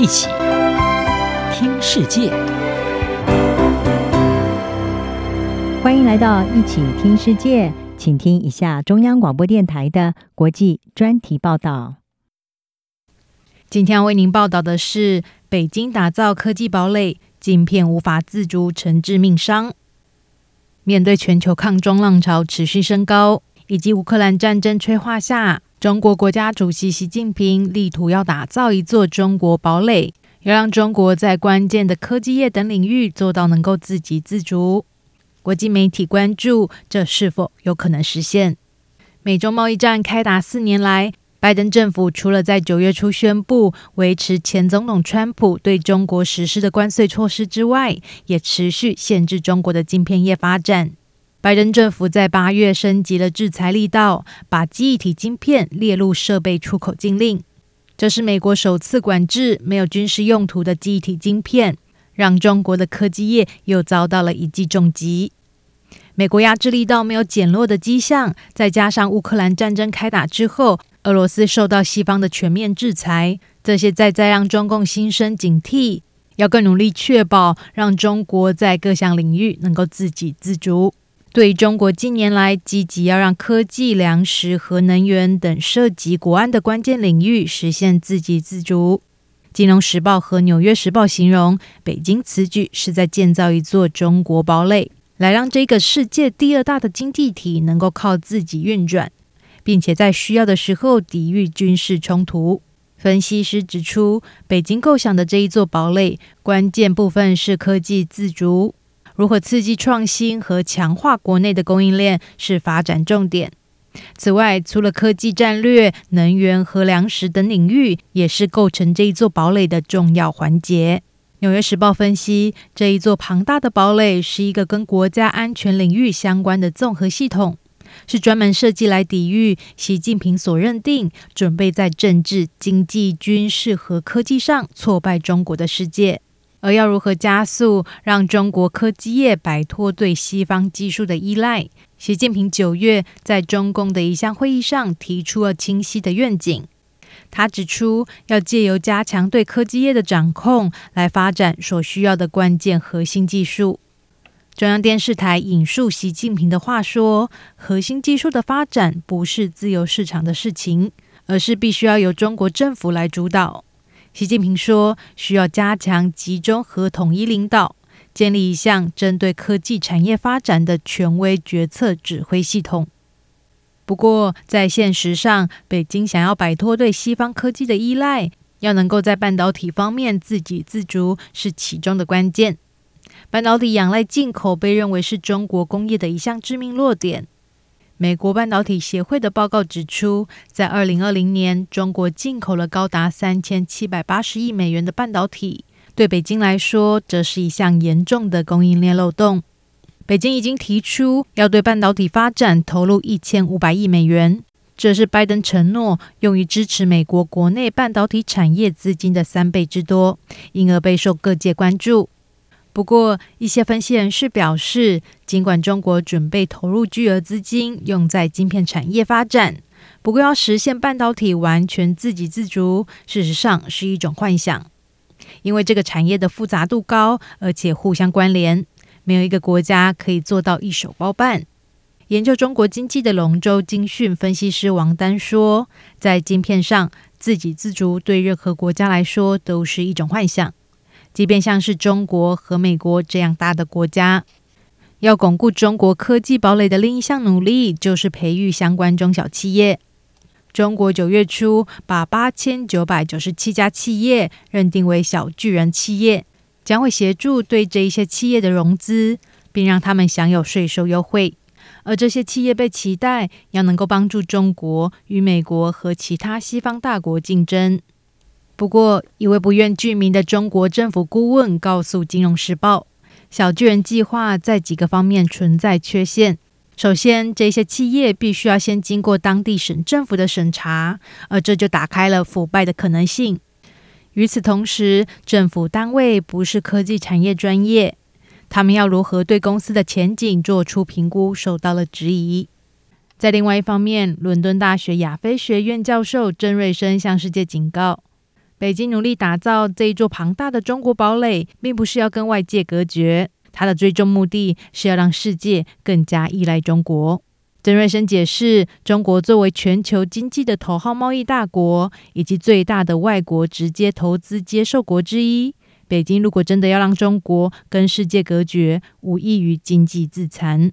一起听世界，欢迎来到一起听世界，请听一下中央广播电台的国际专题报道。今天要为您报道的是：北京打造科技堡垒，镜片无法自主成致命伤。面对全球抗中浪潮持续升高，以及乌克兰战争催化下，中国国家主席习近平力图要打造一座中国堡垒，要让中国在关键的科技业等领域做到能够自给自足。国际媒体关注这是否有可能实现？美中贸易战开打四年来，拜登政府除了在九月初宣布维持前总统川普对中国实施的关税措施之外，也持续限制中国的晶片业发展。拜登政府在八月升级了制裁力道，把记忆体晶片列入设备出口禁令。这是美国首次管制没有军事用途的记忆体晶片，让中国的科技业又遭到了一记重击。美国压制力道没有减弱的迹象，再加上乌克兰战争开打之后，俄罗斯受到西方的全面制裁，这些再再让中共心生警惕，要更努力确保让中国在各项领域能够自给自足。对中国近年来积极要让科技、粮食和能源等涉及国安的关键领域实现自给自足，《金融时报》和《纽约时报》形容北京此举是在建造一座中国堡垒，来让这个世界第二大的经济体能够靠自己运转，并且在需要的时候抵御军事冲突。分析师指出，北京构想的这一座堡垒，关键部分是科技自主。如何刺激创新和强化国内的供应链是发展重点。此外，除了科技战略、能源和粮食等领域，也是构成这一座堡垒的重要环节。纽约时报分析，这一座庞大的堡垒是一个跟国家安全领域相关的综合系统，是专门设计来抵御习近平所认定准备在政治、经济、军事和科技上挫败中国的世界。而要如何加速让中国科技业摆脱对西方技术的依赖？习近平九月在中共的一项会议上提出了清晰的愿景。他指出，要借由加强对科技业的掌控，来发展所需要的关键核心技术。中央电视台引述习近平的话说：“核心技术的发展不是自由市场的事情，而是必须要由中国政府来主导。”习近平说：“需要加强集中和统一领导，建立一项针对科技产业发展的权威决策指挥系统。”不过，在现实上，北京想要摆脱对西方科技的依赖，要能够在半导体方面自给自足，是其中的关键。半导体仰赖进口，被认为是中国工业的一项致命弱点。美国半导体协会的报告指出，在二零二零年，中国进口了高达三千七百八十亿美元的半导体。对北京来说，这是一项严重的供应链漏洞。北京已经提出要对半导体发展投入一千五百亿美元，这是拜登承诺用于支持美国国内半导体产业资金的三倍之多，因而备受各界关注。不过，一些分析人士表示，尽管中国准备投入巨额资金用在晶片产业发展，不过要实现半导体完全自给自足，事实上是一种幻想，因为这个产业的复杂度高，而且互相关联，没有一个国家可以做到一手包办。研究中国经济的龙舟经讯分析师王丹说，在晶片上自给自足，对任何国家来说都是一种幻想。即便像是中国和美国这样大的国家，要巩固中国科技堡垒的另一项努力，就是培育相关中小企业。中国九月初把八千九百九十七家企业认定为小巨人企业，将会协助对这一些企业的融资，并让他们享有税收优惠。而这些企业被期待要能够帮助中国与美国和其他西方大国竞争。不过，一位不愿具名的中国政府顾问告诉《金融时报》，小巨人计划在几个方面存在缺陷。首先，这些企业必须要先经过当地省政府的审查，而这就打开了腐败的可能性。与此同时，政府单位不是科技产业专业，他们要如何对公司的前景做出评估，受到了质疑。在另外一方面，伦敦大学亚非学院教授郑瑞生向世界警告。北京努力打造这一座庞大的中国堡垒，并不是要跟外界隔绝，它的最终目的是要让世界更加依赖中国。曾瑞生解释，中国作为全球经济的头号贸易大国，以及最大的外国直接投资接受国之一，北京如果真的要让中国跟世界隔绝，无异于经济自残。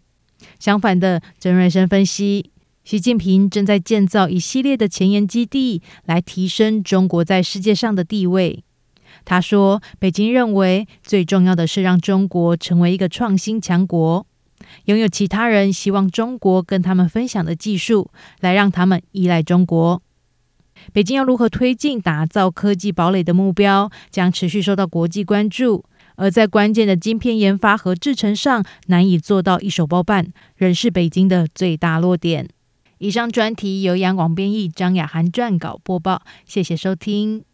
相反的，曾瑞生分析，习近平正在建造一系列的前沿基地，来提升中国在世界上的地位。他说，北京认为最重要的是让中国成为一个创新强国。拥有其他人希望中国跟他们分享的技术，来让他们依赖中国。北京要如何推进打造科技堡垒的目标，将持续受到国际关注。而在关键的晶片研发和制程上难以做到一手包办，仍是北京的最大弱点。以上专题由杨广编译，张雅涵撰稿播报。谢谢收听。